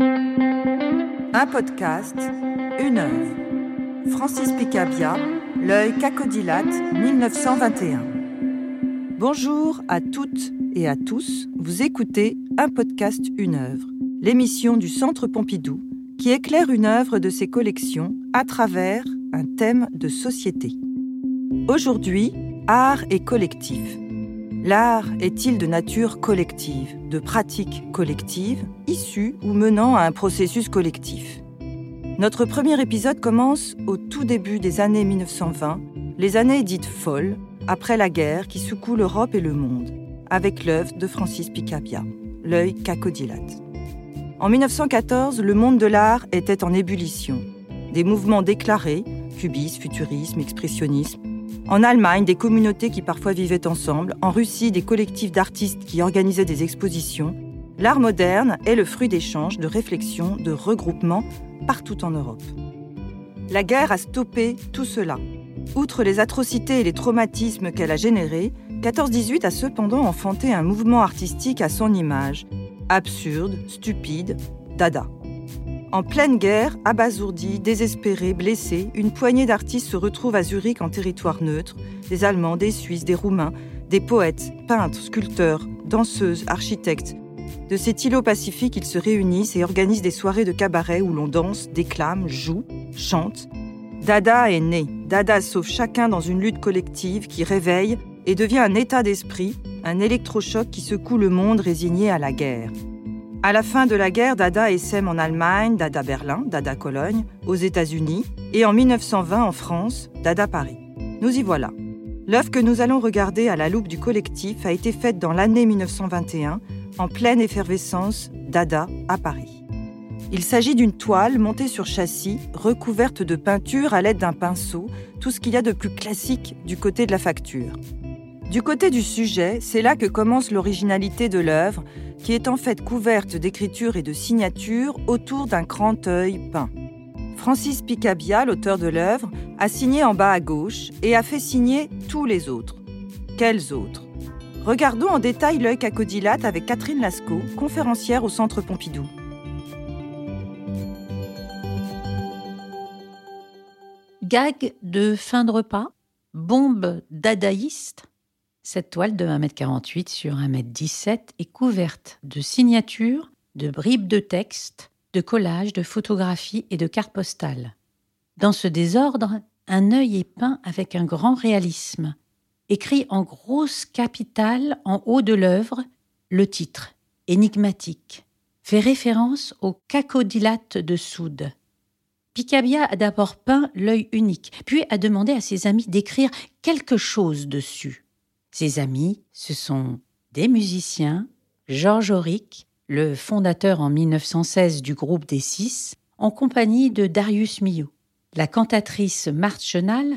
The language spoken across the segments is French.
Un podcast, une œuvre. Francis Picabia, L'œil cacodilate, 1921. Bonjour à toutes et à tous. Vous écoutez un podcast, une œuvre, l'émission du Centre Pompidou qui éclaire une œuvre de ses collections à travers un thème de société. Aujourd'hui, art et collectif. L'art est-il de nature collective, de pratique collective, issue ou menant à un processus collectif? Notre premier épisode commence au tout début des années 1920, les années dites folles, après la guerre qui secoue l'Europe et le monde, avec l'œuvre de Francis Picabia, L'œil cacodilate. En 1914, le monde de l'art était en ébullition. Des mouvements déclarés, cubisme, futurisme, expressionnisme, en Allemagne, des communautés qui parfois vivaient ensemble. En Russie, des collectifs d'artistes qui organisaient des expositions. L'art moderne est le fruit d'échanges, de réflexions, de regroupements partout en Europe. La guerre a stoppé tout cela. Outre les atrocités et les traumatismes qu'elle a générés, 14-18 a cependant enfanté un mouvement artistique à son image. Absurde, stupide, dada. En pleine guerre, abasourdis, désespérés, blessés, une poignée d'artistes se retrouvent à Zurich en territoire neutre, des Allemands, des Suisses, des Roumains, des poètes, peintres, sculpteurs, danseuses, architectes. De cet îlot pacifique, ils se réunissent et organisent des soirées de cabaret où l'on danse, déclame, joue, chante. Dada est né. Dada sauve chacun dans une lutte collective qui réveille et devient un état d'esprit, un électrochoc qui secoue le monde résigné à la guerre. À la fin de la guerre, Dada essaime en Allemagne, Dada Berlin, Dada Cologne, aux États-Unis et en 1920 en France, Dada Paris. Nous y voilà. L'œuvre que nous allons regarder à la loupe du collectif a été faite dans l'année 1921, en pleine effervescence Dada à Paris. Il s'agit d'une toile montée sur châssis, recouverte de peinture à l'aide d'un pinceau, tout ce qu'il y a de plus classique du côté de la facture. Du côté du sujet, c'est là que commence l'originalité de l'œuvre, qui est en fait couverte d'écritures et de signatures autour d'un grand œil peint. Francis Picabia, l'auteur de l'œuvre, a signé en bas à gauche et a fait signer tous les autres. Quels autres? Regardons en détail l'œil cacodilate avec Catherine Lascaux, conférencière au Centre Pompidou. Gag de fin de repas, bombe dadaïste, cette toile de 1m48 sur 1m17 est couverte de signatures, de bribes de texte, de collages, de photographies et de cartes postales. Dans ce désordre, un œil est peint avec un grand réalisme. Écrit en grosse capitale en haut de l'œuvre, le titre, énigmatique, fait référence au cacodilate de soude. Picabia a d'abord peint l'œil unique, puis a demandé à ses amis d'écrire quelque chose dessus. Ses amis, ce sont des musiciens, Georges Auric, le fondateur en 1916 du groupe des Six, en compagnie de Darius Milhaud, la cantatrice Marthe Chenal,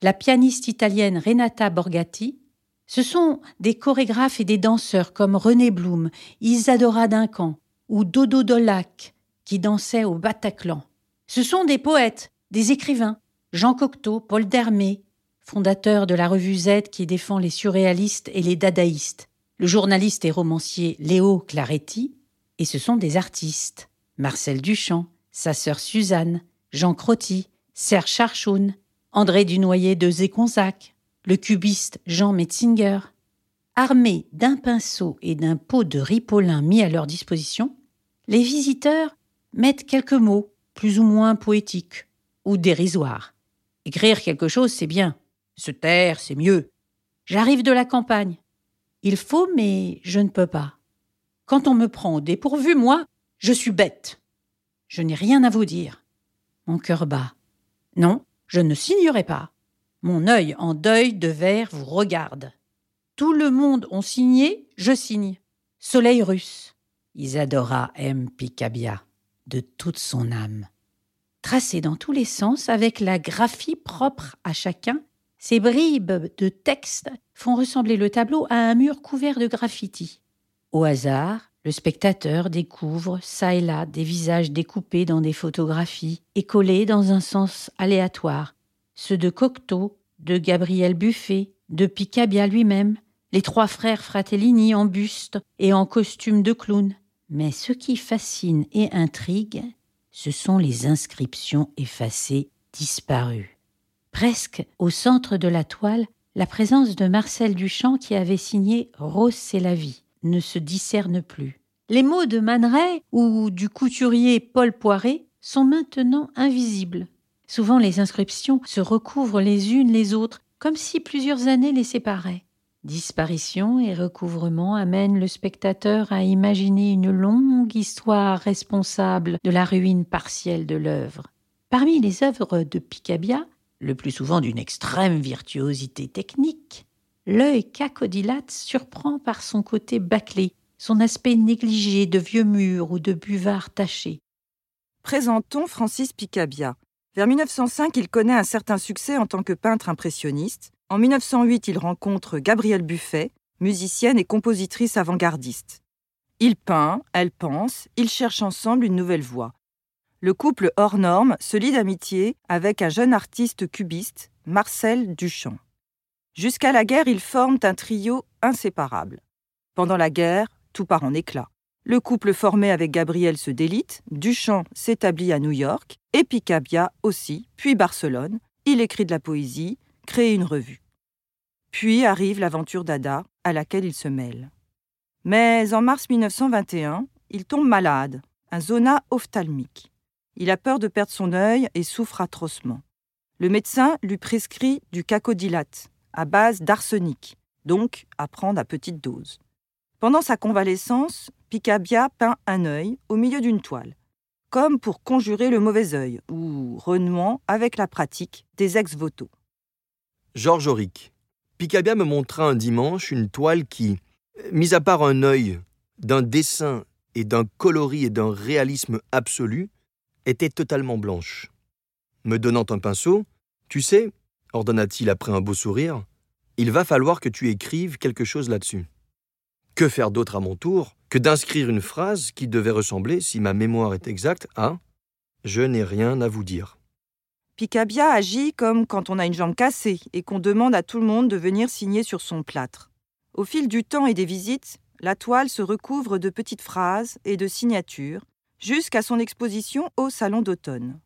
la pianiste italienne Renata Borgatti. Ce sont des chorégraphes et des danseurs comme René Blum, Isadora Duncan ou Dodo Dolac qui dansaient au Bataclan. Ce sont des poètes, des écrivains, Jean Cocteau, Paul Dermé, fondateur de la revue Z qui défend les surréalistes et les dadaïstes, le journaliste et romancier Léo Claretti, et ce sont des artistes. Marcel Duchamp, sa sœur Suzanne, Jean Crotti, Serge Charchoun, André Dunoyer de Zéconzac, le cubiste Jean Metzinger. Armés d'un pinceau et d'un pot de ripolin mis à leur disposition, les visiteurs mettent quelques mots, plus ou moins poétiques ou dérisoires. Écrire quelque chose, c'est bien, se taire, c'est mieux. J'arrive de la campagne. Il faut, mais je ne peux pas. Quand on me prend au dépourvu, moi, je suis bête. Je n'ai rien à vous dire. Mon cœur bat. Non, je ne signerai pas. Mon œil en deuil de verre vous regarde. Tout le monde ont signé, je signe. Soleil russe. Isadora M. Picabia, de toute son âme. Tracé dans tous les sens avec la graphie propre à chacun ces bribes de texte font ressembler le tableau à un mur couvert de graffitis. Au hasard, le spectateur découvre çà et là des visages découpés dans des photographies et collés dans un sens aléatoire, ceux de Cocteau, de Gabriel Buffet, de Picabia lui-même, les trois frères Fratellini en buste et en costume de clown, Mais ce qui fascine et intrigue, ce sont les inscriptions effacées disparues. Presque au centre de la toile, la présence de Marcel Duchamp qui avait signé Rose c'est la vie ne se discerne plus. Les mots de Man ou du couturier Paul Poiret sont maintenant invisibles. Souvent les inscriptions se recouvrent les unes les autres, comme si plusieurs années les séparaient. Disparition et recouvrement amènent le spectateur à imaginer une longue histoire responsable de la ruine partielle de l'œuvre. Parmi les œuvres de Picabia, le plus souvent d'une extrême virtuosité technique, l'œil cacodilate surprend par son côté bâclé, son aspect négligé de vieux murs ou de buvards tachés. Présentons Francis Picabia. Vers 1905, il connaît un certain succès en tant que peintre impressionniste, en 1908, il rencontre Gabrielle Buffet, musicienne et compositrice avant-gardiste. Il peint, elle pense, ils cherchent ensemble une nouvelle voie. Le couple hors norme se lie d'amitié avec un jeune artiste cubiste, Marcel Duchamp. Jusqu'à la guerre, ils forment un trio inséparable. Pendant la guerre, tout part en éclats. Le couple formé avec Gabrielle se délite, Duchamp s'établit à New York, et Picabia aussi, puis Barcelone. Il écrit de la poésie, crée une revue. Puis arrive l'aventure d'Ada, à laquelle il se mêle. Mais en mars 1921, il tombe malade, un zona ophtalmique. Il a peur de perdre son œil et souffre atrocement. Le médecin lui prescrit du cacodilate, à base d'arsenic, donc à prendre à petite dose. Pendant sa convalescence, Picabia peint un œil au milieu d'une toile, comme pour conjurer le mauvais œil, ou renouant avec la pratique des ex-voto. Georges Auric. Picabia me montra un dimanche une toile qui, mis à part un œil, d'un dessin et d'un coloris et d'un réalisme absolu, était totalement blanche. Me donnant un pinceau, Tu sais, ordonna-t-il après un beau sourire, il va falloir que tu écrives quelque chose là-dessus. Que faire d'autre à mon tour que d'inscrire une phrase qui devait ressembler, si ma mémoire est exacte, à Je n'ai rien à vous dire. Picabia agit comme quand on a une jambe cassée et qu'on demande à tout le monde de venir signer sur son plâtre. Au fil du temps et des visites, la toile se recouvre de petites phrases et de signatures, jusqu'à son exposition au Salon d'automne.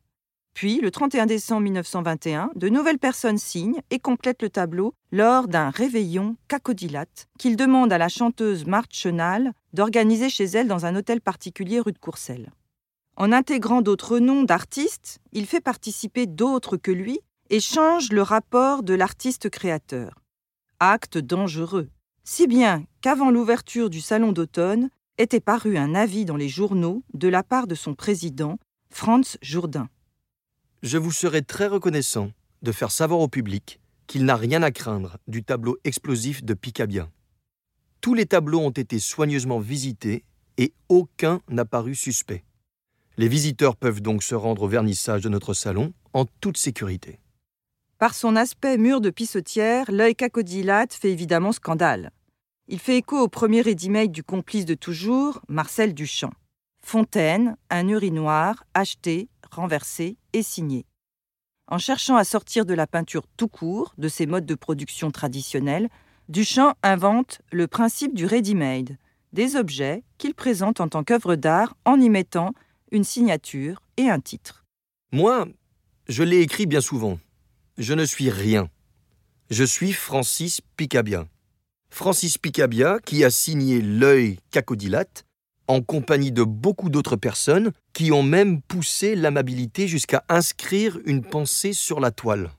Puis, le 31 décembre 1921, de nouvelles personnes signent et complètent le tableau lors d'un réveillon cacodilate qu'il demande à la chanteuse Marthe Chenal d'organiser chez elle dans un hôtel particulier rue de Courcelles. En intégrant d'autres noms d'artistes, il fait participer d'autres que lui et change le rapport de l'artiste créateur. Acte dangereux, si bien qu'avant l'ouverture du salon d'automne était paru un avis dans les journaux de la part de son président, Franz Jourdain. Je vous serai très reconnaissant de faire savoir au public qu'il n'a rien à craindre du tableau explosif de Picabia. Tous les tableaux ont été soigneusement visités et aucun n'a paru suspect. Les visiteurs peuvent donc se rendre au vernissage de notre salon en toute sécurité. Par son aspect mur de pissotière, l'œil cacodilate fait évidemment scandale. Il fait écho au premier ready du complice de toujours, Marcel Duchamp. Fontaine, un urinoir, acheté, renversé et signé. En cherchant à sortir de la peinture tout court, de ses modes de production traditionnels, Duchamp invente le principe du ready-made, des objets qu'il présente en tant qu'œuvre d'art en y mettant une signature et un titre. Moi, je l'ai écrit bien souvent. Je ne suis rien. Je suis Francis Picabia. Francis Picabia qui a signé L'œil cacodilate en compagnie de beaucoup d'autres personnes qui ont même poussé l'amabilité jusqu'à inscrire une pensée sur la toile.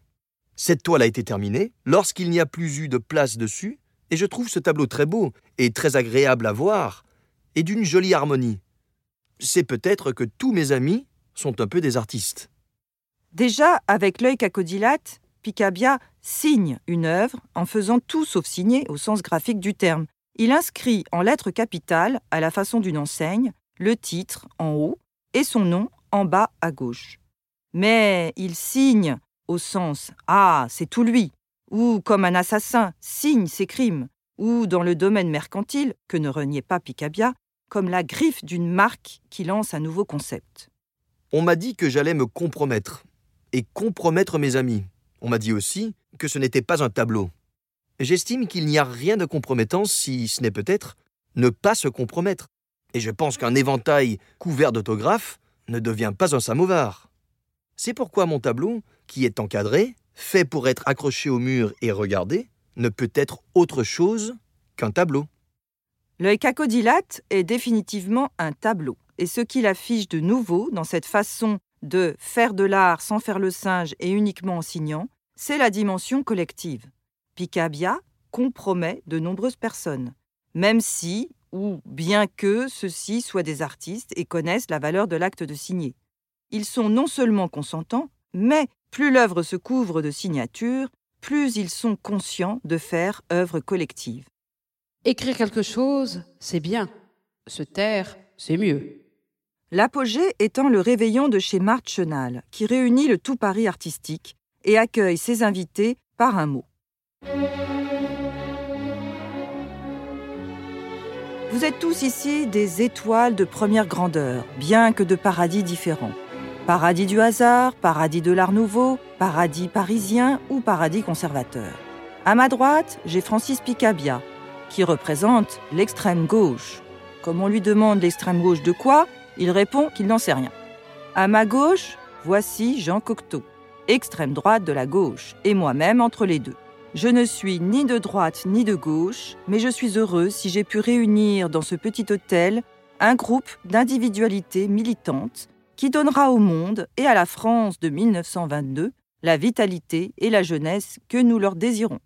Cette toile a été terminée lorsqu'il n'y a plus eu de place dessus, et je trouve ce tableau très beau et très agréable à voir, et d'une jolie harmonie c'est peut-être que tous mes amis sont un peu des artistes. Déjà, avec l'œil cacodilate, Picabia signe une œuvre en faisant tout sauf signer au sens graphique du terme. Il inscrit en lettres capitales, à la façon d'une enseigne, le titre en haut et son nom en bas à gauche. Mais il signe au sens Ah, c'est tout lui, ou comme un assassin signe ses crimes, ou dans le domaine mercantile, que ne reniait pas Picabia, comme la griffe d'une marque qui lance un nouveau concept. On m'a dit que j'allais me compromettre et compromettre mes amis. On m'a dit aussi que ce n'était pas un tableau. J'estime qu'il n'y a rien de compromettant si ce n'est peut-être ne pas se compromettre. Et je pense qu'un éventail couvert d'autographes ne devient pas un samovar. C'est pourquoi mon tableau, qui est encadré, fait pour être accroché au mur et regardé, ne peut être autre chose qu'un tableau. L'œil cacodilate est définitivement un tableau. Et ce qu'il affiche de nouveau dans cette façon de faire de l'art sans faire le singe et uniquement en signant, c'est la dimension collective. Picabia compromet de nombreuses personnes, même si, ou bien que ceux-ci soient des artistes et connaissent la valeur de l'acte de signer. Ils sont non seulement consentants, mais plus l'œuvre se couvre de signatures, plus ils sont conscients de faire œuvre collective. Écrire quelque chose, c'est bien. Se taire, c'est mieux. L'apogée étant le réveillon de chez Marthe Chenal, qui réunit le tout Paris artistique et accueille ses invités par un mot. Vous êtes tous ici des étoiles de première grandeur, bien que de paradis différents. Paradis du hasard, paradis de l'art nouveau, paradis parisien ou paradis conservateur. À ma droite, j'ai Francis Picabia, qui représente l'extrême gauche. Comme on lui demande l'extrême gauche de quoi, il répond qu'il n'en sait rien. À ma gauche, voici Jean Cocteau, extrême droite de la gauche, et moi-même entre les deux. Je ne suis ni de droite ni de gauche, mais je suis heureux si j'ai pu réunir dans ce petit hôtel un groupe d'individualités militantes qui donnera au monde et à la France de 1922 la vitalité et la jeunesse que nous leur désirons.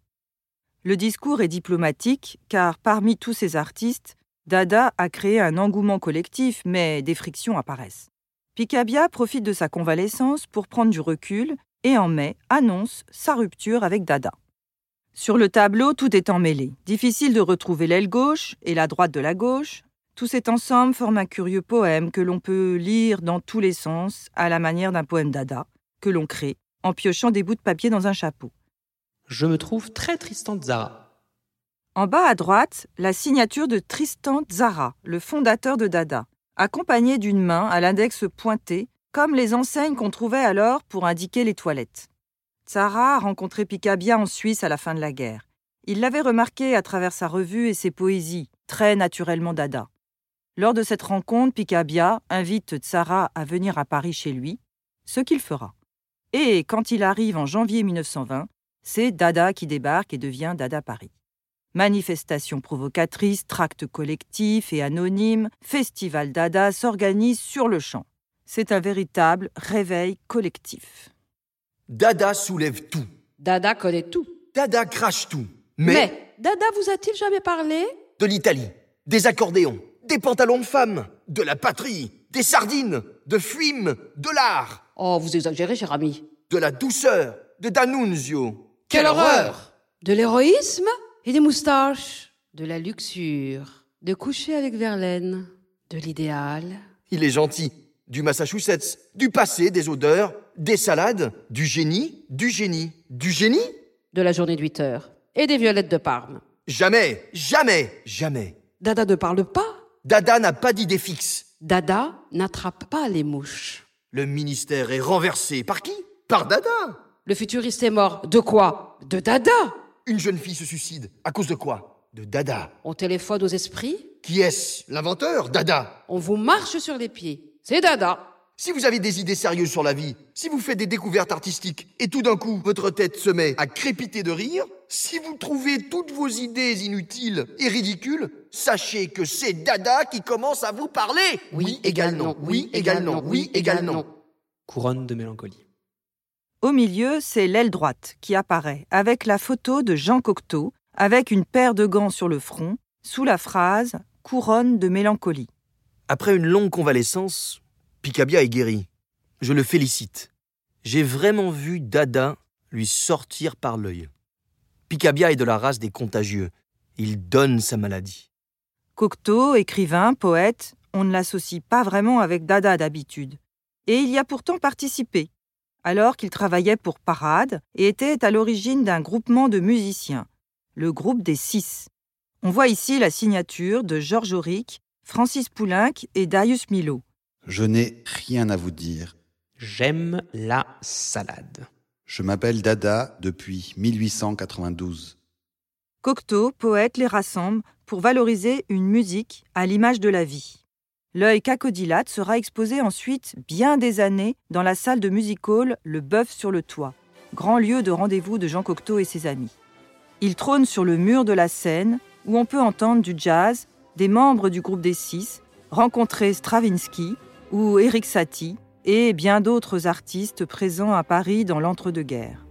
Le discours est diplomatique car parmi tous ces artistes, Dada a créé un engouement collectif, mais des frictions apparaissent. Picabia profite de sa convalescence pour prendre du recul et en mai annonce sa rupture avec Dada. Sur le tableau, tout est emmêlé. Difficile de retrouver l'aile gauche et la droite de la gauche. Tout cet ensemble forme un curieux poème que l'on peut lire dans tous les sens, à la manière d'un poème Dada, que l'on crée en piochant des bouts de papier dans un chapeau. Je me trouve très Tristan Zara. En bas à droite, la signature de Tristan Zara, le fondateur de Dada, accompagnée d'une main à l'index pointé, comme les enseignes qu'on trouvait alors pour indiquer les toilettes. Zara a rencontré Picabia en Suisse à la fin de la guerre. Il l'avait remarqué à travers sa revue et ses poésies, très naturellement Dada. Lors de cette rencontre, Picabia invite Tsara à venir à Paris chez lui, ce qu'il fera. Et quand il arrive en janvier 1920, c'est Dada qui débarque et devient Dada Paris. Manifestations provocatrices, tracts collectifs et anonymes, Festival Dada s'organise sur le champ. C'est un véritable réveil collectif. Dada soulève tout. Dada connaît tout. Dada crache tout. Mais, Mais Dada vous a-t-il jamais parlé? De l'Italie, des accordéons, des pantalons de femmes, de la patrie, des sardines, de fuime, de l'art, Oh, vous exagérez, cher ami. de la douceur, de D'Annunzio. Quelle horreur De l'héroïsme? Et des moustaches. De la luxure. De coucher avec Verlaine. De l'idéal. Il est gentil. Du Massachusetts, du passé, des odeurs, des salades, du génie, du génie, du génie De la journée de 8 heures. Et des violettes de Parme. Jamais, jamais, jamais. Dada ne parle pas. Dada n'a pas d'idée fixe. Dada n'attrape pas les mouches. Le ministère est renversé. Par qui? Par Dada. Le futuriste est mort. De quoi? De Dada Une jeune fille se suicide. À cause de quoi? De Dada. On téléphone aux esprits. Qui est-ce? L'inventeur? Dada. On vous marche sur les pieds. C'est Dada. Si vous avez des idées sérieuses sur la vie, si vous faites des découvertes artistiques et tout d'un coup votre tête se met à crépiter de rire, si vous trouvez toutes vos idées inutiles et ridicules, sachez que c'est Dada qui commence à vous parler. Oui, égale non, oui, égale non, oui, égale non. Couronne de mélancolie. Au milieu, c'est l'aile droite qui apparaît, avec la photo de Jean Cocteau, avec une paire de gants sur le front, sous la phrase Couronne de mélancolie. Après une longue convalescence, Picabia est guéri. Je le félicite. J'ai vraiment vu Dada lui sortir par l'œil. Picabia est de la race des contagieux. Il donne sa maladie. Cocteau, écrivain, poète, on ne l'associe pas vraiment avec Dada d'habitude. Et il y a pourtant participé, alors qu'il travaillait pour Parade et était à l'origine d'un groupement de musiciens, le groupe des Six. On voit ici la signature de Georges Auric, Francis Poulenc et Darius Milhaud. Je n'ai rien à vous dire. J'aime la salade. Je m'appelle Dada depuis 1892. Cocteau, poète, les rassemble pour valoriser une musique à l'image de la vie. L'œil cacodilate sera exposé ensuite bien des années dans la salle de music hall Le Bœuf sur le Toit, grand lieu de rendez-vous de Jean Cocteau et ses amis. Il trône sur le mur de la scène où on peut entendre du jazz, des membres du groupe des Six, rencontrer Stravinsky ou Eric Satie et bien d'autres artistes présents à Paris dans l'entre-deux-guerres.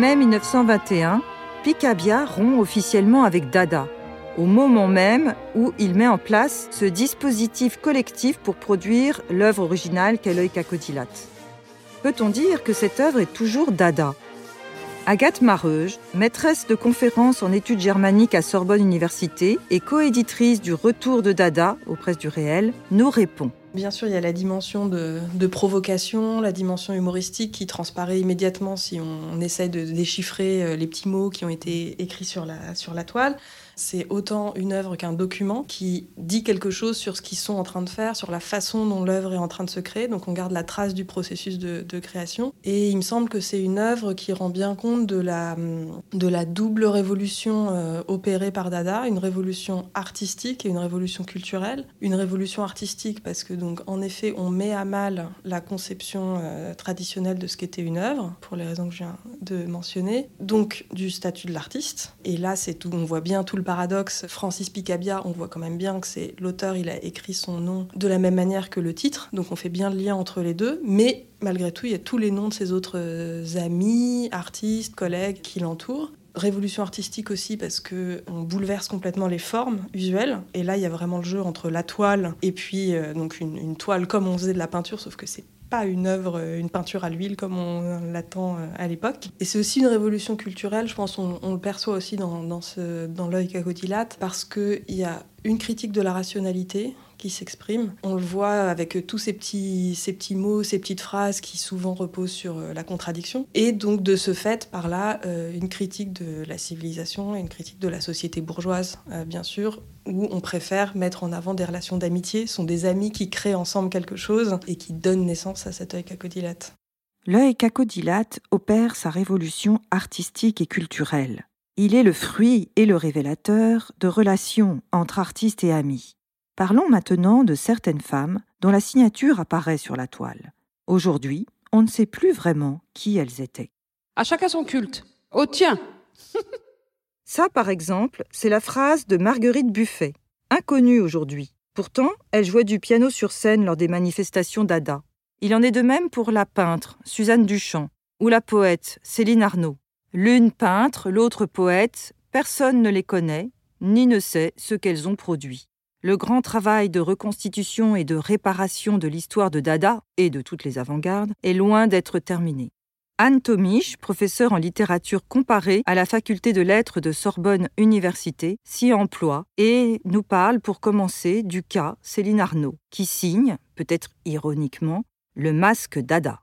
Mai 1921, Picabia rompt officiellement avec Dada, au moment même où il met en place ce dispositif collectif pour produire l'œuvre originale qu'est l'œil cacodilate. Peut-on dire que cette œuvre est toujours Dada? Agathe Mareuge, maîtresse de conférences en études germaniques à Sorbonne Université et coéditrice du Retour de Dada aux presses du réel, nous répond. Bien sûr, il y a la dimension de, provocation, la dimension humoristique qui transparaît immédiatement si on, essaie de déchiffrer euh, les petits mots qui ont été écrits sur la toile. C'est autant une œuvre qu'un document qui dit quelque chose sur ce qu'ils sont en train de faire, sur la façon dont l'œuvre est en train de se créer. Donc on garde la trace du processus de, création. Et il me semble que c'est une œuvre qui rend bien compte de la, de la double révolution euh, opérée par Dada, une révolution artistique et une révolution culturelle. Une révolution artistique parce que donc en effet on met à mal la conception euh, traditionnelle de ce qu'était une œuvre, pour les raisons que je viens de mentionner. Donc du statut de l'artiste. Et là c'est tout, on voit bien tout le paradoxe, Francis Picabia, on voit quand même bien que c'est l'auteur, il a écrit son nom de la même manière que le titre, donc on fait bien le lien entre les deux, mais malgré tout, il y a tous les noms de ses autres amis, artistes, collègues qui l'entourent. Révolution artistique aussi parce que on bouleverse complètement les formes usuelles et là il y a vraiment le jeu entre la toile et puis euh, donc une, une toile comme on faisait de la peinture sauf que c'est pas une œuvre, une peinture à l'huile comme on l'attend à l'époque. Et c'est aussi une révolution culturelle, je pense on, le perçoit aussi dans, dans, dans l'œil cacodilate, parce qu'il y a une critique de la rationalité qui s'exprime. On le voit avec tous ces petits, mots, ces petites phrases qui souvent reposent sur la contradiction. Et donc de ce fait, par là, euh, une critique de la civilisation et une critique de la société bourgeoise, euh, bien sûr, où on préfère mettre en avant des relations d'amitié, sont des amis qui créent ensemble quelque chose et qui donnent naissance à cet œil cacodilate. L'œil cacodilate opère sa révolution artistique et culturelle. Il est le fruit et le révélateur de relations entre artistes et amis. Parlons maintenant de certaines femmes dont la signature apparaît sur la toile. Aujourd'hui, on ne sait plus vraiment qui elles étaient. À chacun son culte. Au tien Ça, par exemple, c'est la phrase de Marguerite Buffet, inconnue aujourd'hui. Pourtant, elle jouait du piano sur scène lors des manifestations d'Ada. Il en est de même pour la peintre, Suzanne Duchamp, ou la poète, Céline Arnaud. L'une peintre, l'autre poète, personne ne les connaît, ni ne sait ce qu'elles ont produit. Le grand travail de reconstitution et de réparation de l'histoire de Dada et de toutes les avant-gardes est loin d'être terminé. Anne Tomich, professeure en littérature comparée à la faculté de lettres de Sorbonne Université, s'y emploie et nous parle pour commencer du cas Céline Arnaud, qui signe, peut-être ironiquement, le masque Dada.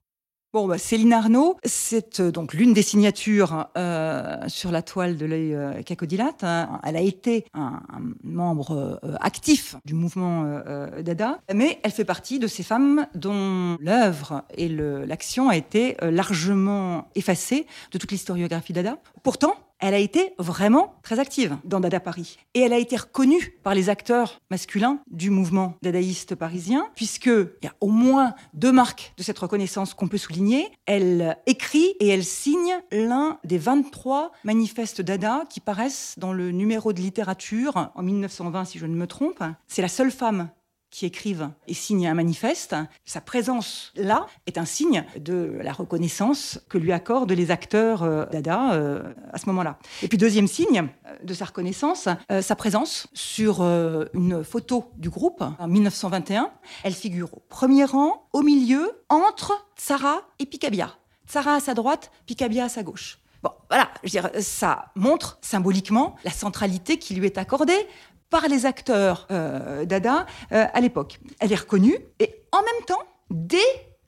Bon, bah, Céline Arnaud, c'est euh, donc l'une des signatures euh, sur la toile de l'œil euh, cacodilate. Hein. Elle a été un, membre actif du mouvement Dada, mais elle fait partie de ces femmes dont l'œuvre et l'action a été largement effacée de toute l'historiographie Dada. Pourtant, elle a été vraiment très active dans Dada Paris. Et elle a été reconnue par les acteurs masculins du mouvement dadaïste parisien, puisqu'il y a au moins deux marques de cette reconnaissance qu'on peut souligner. Elle écrit et elle signe l'un des 23 manifestes Dada qui paraissent dans le numéro de littérature en 1920, si je ne me trompe. C'est la seule femme qui écrivent et signent un manifeste, sa présence là est un signe de la reconnaissance que lui accordent les acteurs euh, Dada euh, à ce moment-là. Et puis deuxième signe de sa reconnaissance, euh, sa présence sur euh, une photo du groupe en 1921. Elle figure au premier rang, au milieu, entre Sarah et Picabia. Sarah à sa droite, Picabia à sa gauche. Bon, voilà, je veux dire, ça montre symboliquement la centralité qui lui est accordée par les acteurs euh, Dada euh, à l'époque. Elle est reconnue et en même temps, dès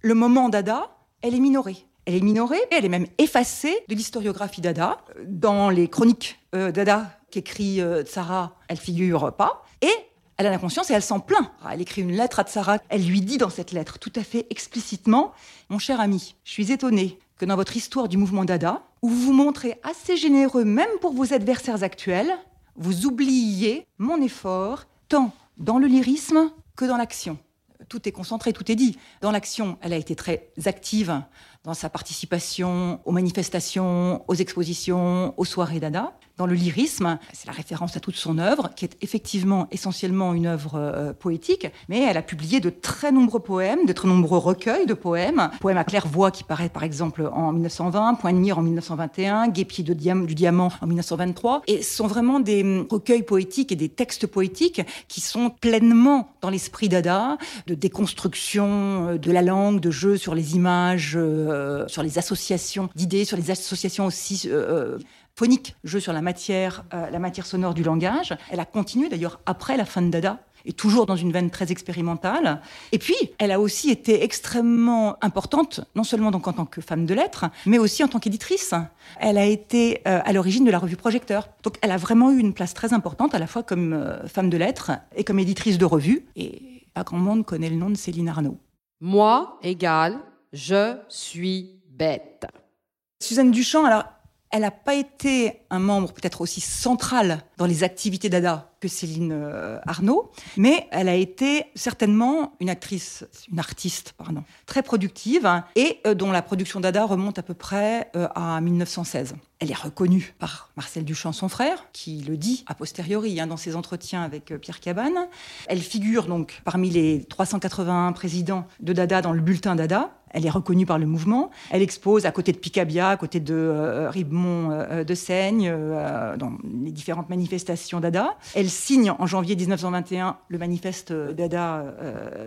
le moment Dada, elle est minorée. Elle est minorée et elle est même effacée de l'historiographie Dada. Dans les chroniques euh, Dada qu'écrit euh, Sarah, elle figure pas. Et elle a conscience et elle s'en plaint. Elle écrit une lettre à Tsara. Elle lui dit dans cette lettre, tout à fait explicitement, Mon cher ami, je suis étonnée que dans votre histoire du mouvement Dada, où vous vous montrez assez généreux même pour vos adversaires actuels, vous oubliez mon effort, tant dans le lyrisme que dans l'action. Tout est concentré, tout est dit. Dans l'action, elle a été très active dans sa participation aux manifestations, aux expositions, aux soirées Dada. Dans le lyrisme, c'est la référence à toute son œuvre, qui est effectivement essentiellement une œuvre euh, poétique, mais elle a publié de très nombreux poèmes, de très nombreux recueils de poèmes. Poème à claire-voix qui paraît par exemple en 1920, Point de mire en 1921, Guépier diam du diamant en 1923, et ce sont vraiment des hum, recueils poétiques et des textes poétiques qui sont pleinement dans l'esprit Dada, de déconstruction euh, de la langue, de jeu sur les images, euh, sur les associations d'idées, sur les associations aussi euh, phoniques, jeu sur la matière, euh, la matière sonore du langage. Elle a continué d'ailleurs après la fin de Dada et toujours dans une veine très expérimentale. Et puis, elle a aussi été extrêmement importante, non seulement donc en tant que femme de lettres, mais aussi en tant qu'éditrice. Elle a été euh, à l'origine de la revue Projecteur. Donc, elle a vraiment eu une place très importante, à la fois comme euh, femme de lettres et comme éditrice de revue. Et pas grand monde connaît le nom de Céline Arnaud. Moi égale je suis bête. Suzanne Duchamp, alors, elle n'a pas été un membre peut-être aussi central dans les activités d'ADA que Céline euh, Arnaud, mais elle a été certainement une actrice, une artiste, pardon, très productive hein, et euh, dont la production d'ADA remonte à peu près euh, à 1916. Elle est reconnue par Marcel Duchamp, son frère, qui le dit a posteriori hein, dans ses entretiens avec euh, Pierre Cabane. Elle figure donc parmi les 381 présidents de Dada dans le bulletin Dada. Elle est reconnue par le mouvement. Elle expose à côté de Picabia, à côté de euh, Ribemont euh, de Seigne, dans les différentes manifestations Dada. Elle signe en janvier 1921 le manifeste Dada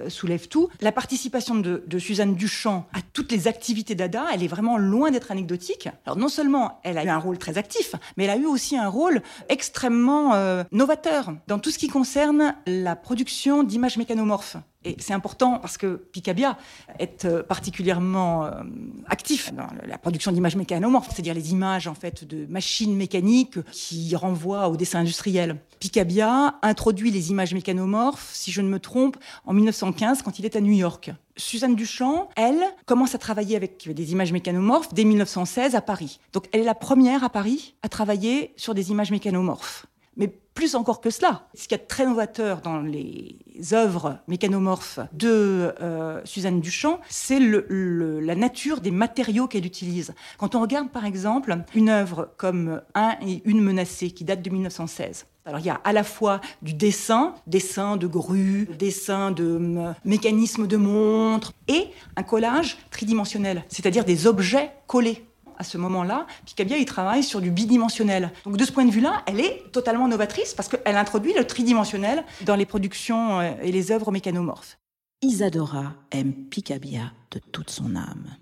soulève tout. La participation de, Suzanne Duchamp à toutes les activités Dada, elle est vraiment loin d'être anecdotique. Alors non seulement elle eu un rôle très actif, mais elle a eu aussi un rôle extrêmement euh, novateur dans tout ce qui concerne la production d'images mécanomorphes. Et c'est important parce que Picabia est euh, particulièrement euh, actif dans la production d'images mécanomorphes, c'est-à-dire les images en fait de machines mécaniques qui renvoient au dessin industriel. Picabia introduit les images mécanomorphes, si je ne me trompe, en 1915 quand il est à New York. Suzanne Duchamp, elle, commence à travailler avec des images mécanomorphes dès 1916 à Paris. Donc elle est la première à Paris à travailler sur des images mécanomorphes. Plus encore que cela, ce qu'il y a de très novateur dans les œuvres mécanomorphes de euh, Suzanne Duchamp, c'est la nature des matériaux qu'elle utilise. Quand on regarde par exemple une œuvre comme Un et une menacée qui date de 1916, alors il y a à la fois du dessin, dessin de grue, dessin de euh, mécanisme de montre, et un collage tridimensionnel, c'est-à-dire des objets collés à ce moment-là, Picabia, il travaille sur du bidimensionnel. Donc de ce point de vue-là, elle est totalement novatrice parce qu'elle introduit le tridimensionnel dans les productions euh, et les œuvres mécanomorphes. Isadora aime Picabia de toute son âme.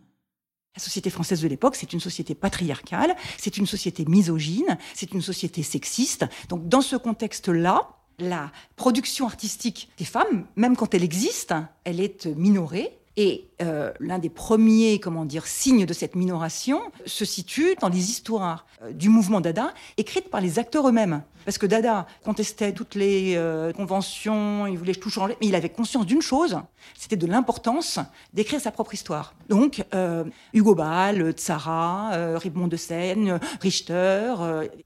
La société française de l'époque, c'est une société patriarcale, c'est une société misogyne, c'est une société sexiste. Donc dans ce contexte-là, la production artistique des femmes, même quand elle existe, elle est minorée. Et euh, l'un des premiers, comment dire, signes de cette minoration se situe dans les histoires euh, du mouvement Dada, écrites par les acteurs eux-mêmes. Parce que Dada contestait toutes les euh, conventions, il voulait tout changer, mais il avait conscience d'une chose, c'était de l'importance d'écrire sa propre histoire. Donc, Hugo Ball, Tzara, euh, Ribemont de Seine, Richter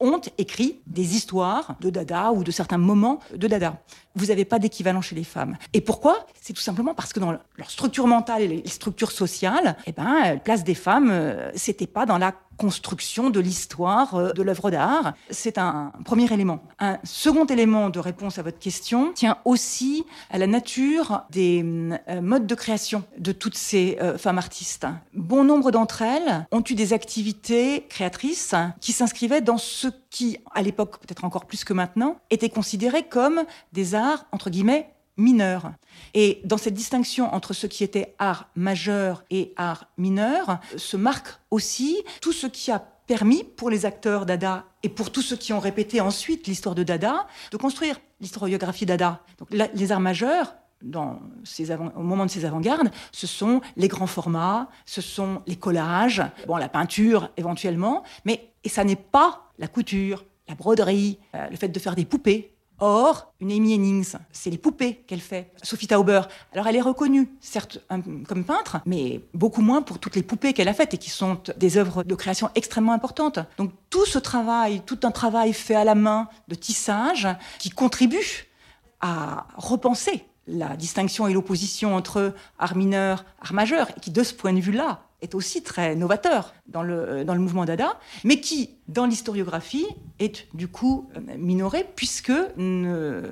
ont écrit des histoires de Dada ou de certains moments de Dada. Vous n'avez pas d'équivalent chez les femmes. Et pourquoi? C'est tout simplement parce que dans leur structure mentale structures sociales, eh ben, la place des femmes, euh, c'était pas dans la construction de l'histoire euh, de l'œuvre d'art. C'est un premier élément. Un second élément de réponse à votre question tient aussi à la nature des euh, modes de création de toutes ces euh, femmes artistes. Bon nombre d'entre elles ont eu des activités créatrices qui s'inscrivaient dans ce qui, à l'époque peut-être encore plus que maintenant, était considéré comme des arts, entre guillemets, mineur. Et dans cette distinction entre ce qui était art majeur et art mineur, se marque aussi tout ce qui a permis pour les acteurs Dada et pour tous ceux qui ont répété ensuite l'histoire de Dada de construire l'historiographie Dada. Donc, les arts majeurs, dans au moment de ces avant-gardes, ce sont les grands formats, ce sont les collages, bon, la peinture éventuellement, mais et ça n'est pas la couture, la broderie, euh, le fait de faire des poupées. Or, une Amy Hennings, c'est les poupées qu'elle fait. Sophie Tauber, alors elle est reconnue, certes, comme peintre, mais beaucoup moins pour toutes les poupées qu'elle a faites et qui sont des œuvres de création extrêmement importantes. Donc tout ce travail, tout un travail fait à la main de tissage qui contribue à repenser la distinction et l'opposition entre art mineur, art majeur, et qui de ce point de vue-là est aussi très novateur dans le, dans le mouvement Dada, mais qui, dans l'historiographie, est du coup minoré, puisque ne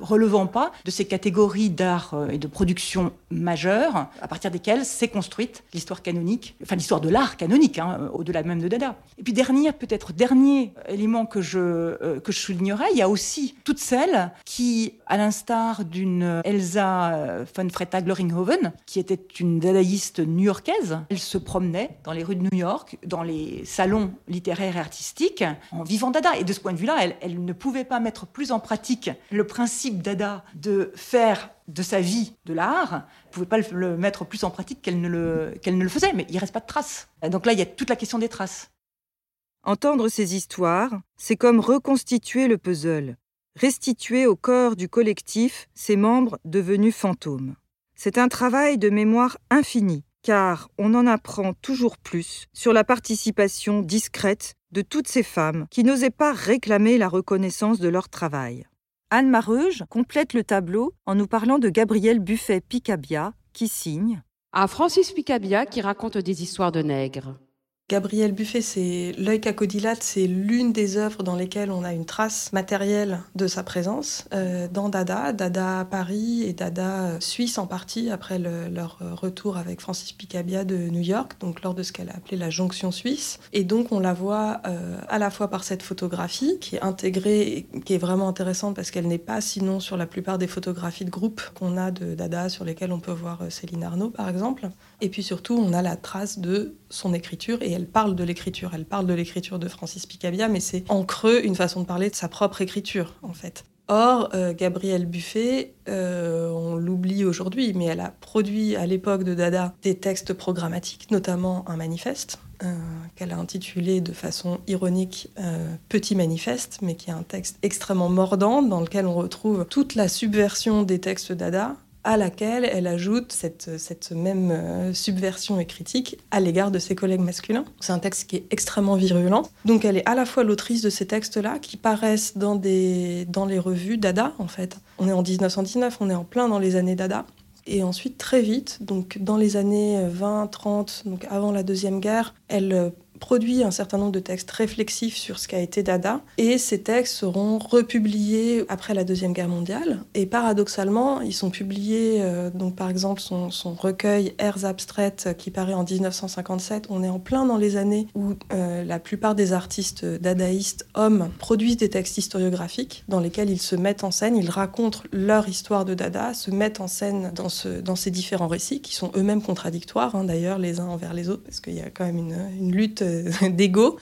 relevant pas de ces catégories d'art euh, et de production majeures, à partir desquelles s'est construite l'histoire canonique, enfin l'histoire de l'art canonique, hein, au-delà même de Dada. Et puis dernier, peut-être dernier élément que je, euh, que je soulignerai, il y a aussi toutes celles qui, à l'instar d'une Elsa euh, von Fretta Gloringhoven, qui était une dadaïste new-yorkaise, elle se promenait dans les rues de New York, dans les salons littéraires et artistiques, en vivant Dada. Et de ce point de vue-là, elle, ne pouvait pas mettre plus en pratique le principe Dada de faire de sa vie de l'art, ne pouvait pas le mettre plus en pratique qu'elle ne, le, ne le faisait, mais il reste pas de traces. Donc là, il y a toute la question des traces. Entendre ces histoires, c'est comme reconstituer le puzzle, restituer au corps du collectif ses membres devenus fantômes. C'est un travail de mémoire infini, car on en apprend toujours plus sur la participation discrète de toutes ces femmes qui n'osaient pas réclamer la reconnaissance de leur travail. Anne Mareuge complète le tableau en nous parlant de Gabriel Buffet-Picabia qui signe À Francis Picabia qui raconte des histoires de nègres. Gabriel Buffet, c'est L'œil cacodilate, c'est l'une des œuvres dans lesquelles on a une trace matérielle de sa présence euh, dans Dada, Dada Paris et Dada euh, Suisse en partie après leur retour avec Francis Picabia de New York, donc lors de ce qu'elle a appelé la jonction suisse. Et donc on la voit euh, à la fois par cette photographie qui est intégrée et qui est vraiment intéressante parce qu'elle n'est pas sinon sur la plupart des photographies de groupe qu'on a de Dada sur lesquelles on peut voir Céline Arnaud par exemple. Et puis surtout on a la trace de son écriture et parle de l'écriture. Elle parle de l'écriture de Francis Picabia, mais c'est en creux une façon de parler de sa propre écriture, en fait. Or, euh, Gabrielle Buffet, euh, on l'oublie aujourd'hui, mais elle a produit à l'époque de Dada des textes programmatiques, notamment un manifeste, euh, qu'elle a intitulé de façon ironique Petit manifeste, mais qui est un texte extrêmement mordant dans lequel on retrouve toute la subversion des textes Dada, à laquelle elle ajoute cette, cette même euh, subversion et critique à l'égard de ses collègues masculins. C'est un texte qui est extrêmement virulent. Donc elle est à la fois l'autrice de ces textes-là qui paraissent dans, des, dans les revues Dada, en fait. On est en 1919, on est en plein dans les années Dada. Et ensuite, très vite, donc dans les années 20, 30, donc avant la Deuxième Guerre, elle euh, produit un certain nombre de textes réflexifs sur ce qu'a été Dada, et ces textes seront republiés après la Deuxième Guerre mondiale. Et paradoxalement, ils sont publiés, euh, donc par exemple son, recueil Airs abstraites qui paraît en 1957. On est en plein dans les années où euh, la plupart des artistes dadaïstes hommes produisent des textes historiographiques dans lesquels ils se mettent en scène, ils racontent leur histoire de Dada, se mettent en scène dans, ce, dans ces différents récits qui sont eux-mêmes contradictoires hein, d'ailleurs les uns envers les autres parce qu'il y a quand même une lutte d'ego.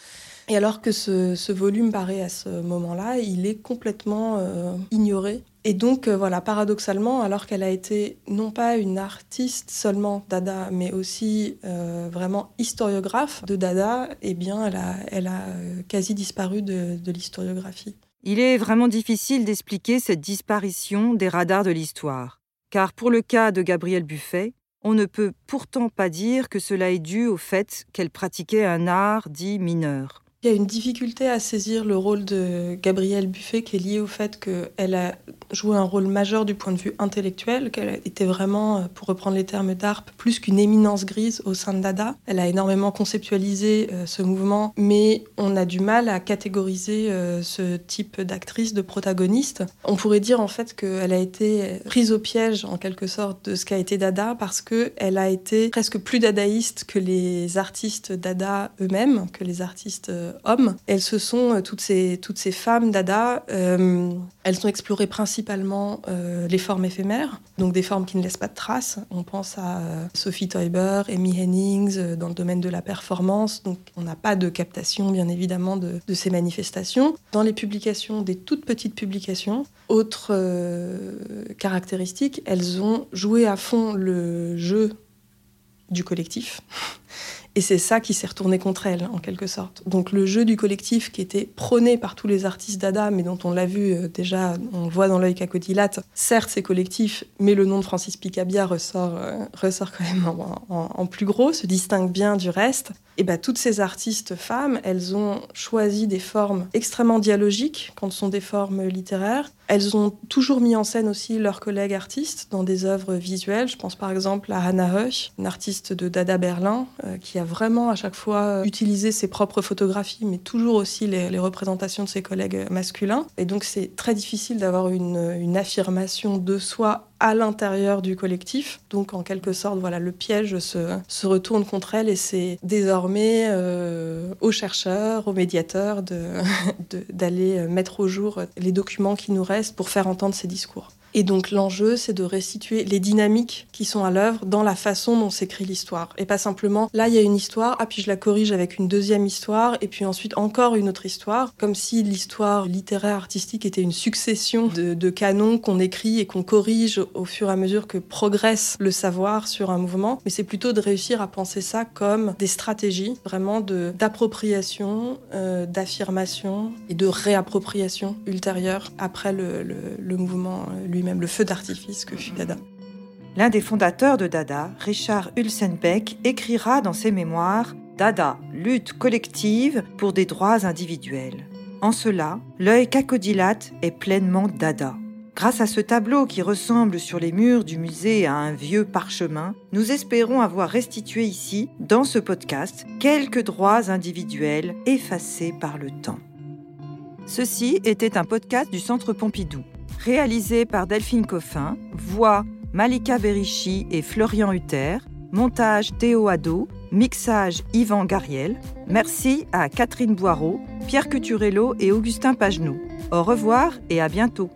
Et alors que ce, volume paraît à ce moment-là, il est complètement euh, ignoré. Et donc, euh, voilà, paradoxalement, alors qu'elle a été non pas une artiste seulement Dada, mais aussi euh, vraiment historiographe de Dada, eh bien, elle a, elle a quasi disparu de, de l'historiographie. Il est vraiment difficile d'expliquer cette disparition des radars de l'histoire. Car pour le cas de Gabriel Buffet, on ne peut pourtant pas dire que cela est dû au fait qu'elle pratiquait un art dit mineur. Il y a une difficulté à saisir le rôle de Gabrielle Buffet qui est lié au fait qu'elle a joué un rôle majeur du point de vue intellectuel, qu'elle était vraiment, pour reprendre les termes d'Arp, plus qu'une éminence grise au sein de Dada. Elle a énormément conceptualisé euh, ce mouvement, mais on a du mal à catégoriser euh, ce type d'actrice, de protagoniste. On pourrait dire en fait qu'elle a été prise au piège en quelque sorte de ce qu'a été Dada parce qu'elle a été presque plus dadaïste que les artistes Dada eux-mêmes, que les artistes euh, hommes. Elles se sont toutes ces toutes ces femmes dada. elles ont exploré principalement les formes éphémères, donc des formes qui ne laissent pas de traces. On pense à Sophie Teuber, Amy Hennings dans le domaine de la performance. Donc on n'a pas de captation bien évidemment de, de ces manifestations. Dans les publications, des toutes petites publications, autre caractéristique, elles ont joué à fond le jeu du collectif. Et c'est ça qui s'est retourné contre elles, en quelque sorte. Donc le jeu du collectif qui était prôné par tous les artistes d'Ada, mais dont on l'a vu euh, déjà, on voit dans l'œil cacodilate, certes c'est collectif, mais le nom de Francis Picabia ressort, euh, ressort quand même en, plus gros, se distingue bien du reste. Et bien toutes ces artistes femmes, elles ont choisi des formes extrêmement dialogiques quand ce sont des formes littéraires. Elles ont toujours mis en scène aussi leurs collègues artistes dans des œuvres visuelles. Je pense par exemple à Hannah Höch, une artiste de Dada Berlin, euh, qui a vraiment à chaque fois euh, utilisé ses propres photographies, mais toujours aussi les, représentations de ses collègues masculins. Et donc c'est très difficile d'avoir une, affirmation de soi à l'intérieur du collectif. Donc en quelque sorte, voilà, le piège se, se retourne contre elle et c'est désormais euh, aux chercheurs, aux médiateurs d'aller de, mettre au jour les documents qui nous restent pour faire entendre ces discours. Et donc l'enjeu, c'est de restituer les dynamiques qui sont à l'œuvre dans la façon dont s'écrit l'histoire. Et pas simplement, là, il y a une histoire, ah puis je la corrige avec une deuxième histoire, et puis ensuite encore une autre histoire, comme si l'histoire littéraire, artistique était une succession de, canons qu'on écrit et qu'on corrige au fur et à mesure que progresse le savoir sur un mouvement. Mais c'est plutôt de réussir à penser ça comme des stratégies, vraiment d'appropriation, euh, d'affirmation et de réappropriation ultérieure après le, le, mouvement lui même le feu d'artifice que fut Dada. L'un des fondateurs de Dada, Richard Hulsenbeck, écrira dans ses mémoires Dada, lutte collective pour des droits individuels. En cela, l'œil cacodilate est pleinement Dada. Grâce à ce tableau qui ressemble sur les murs du musée à un vieux parchemin, nous espérons avoir restitué ici, dans ce podcast, quelques droits individuels effacés par le temps. Ceci était un podcast du Centre Pompidou réalisé par Delphine Coffin, voix Malika Berichi et Florian Hutter, montage Théo Ado, mixage Yvan Gariel. Merci à Catherine Boireau, Pierre Cuturello et Augustin Pagenou. Au revoir et à bientôt.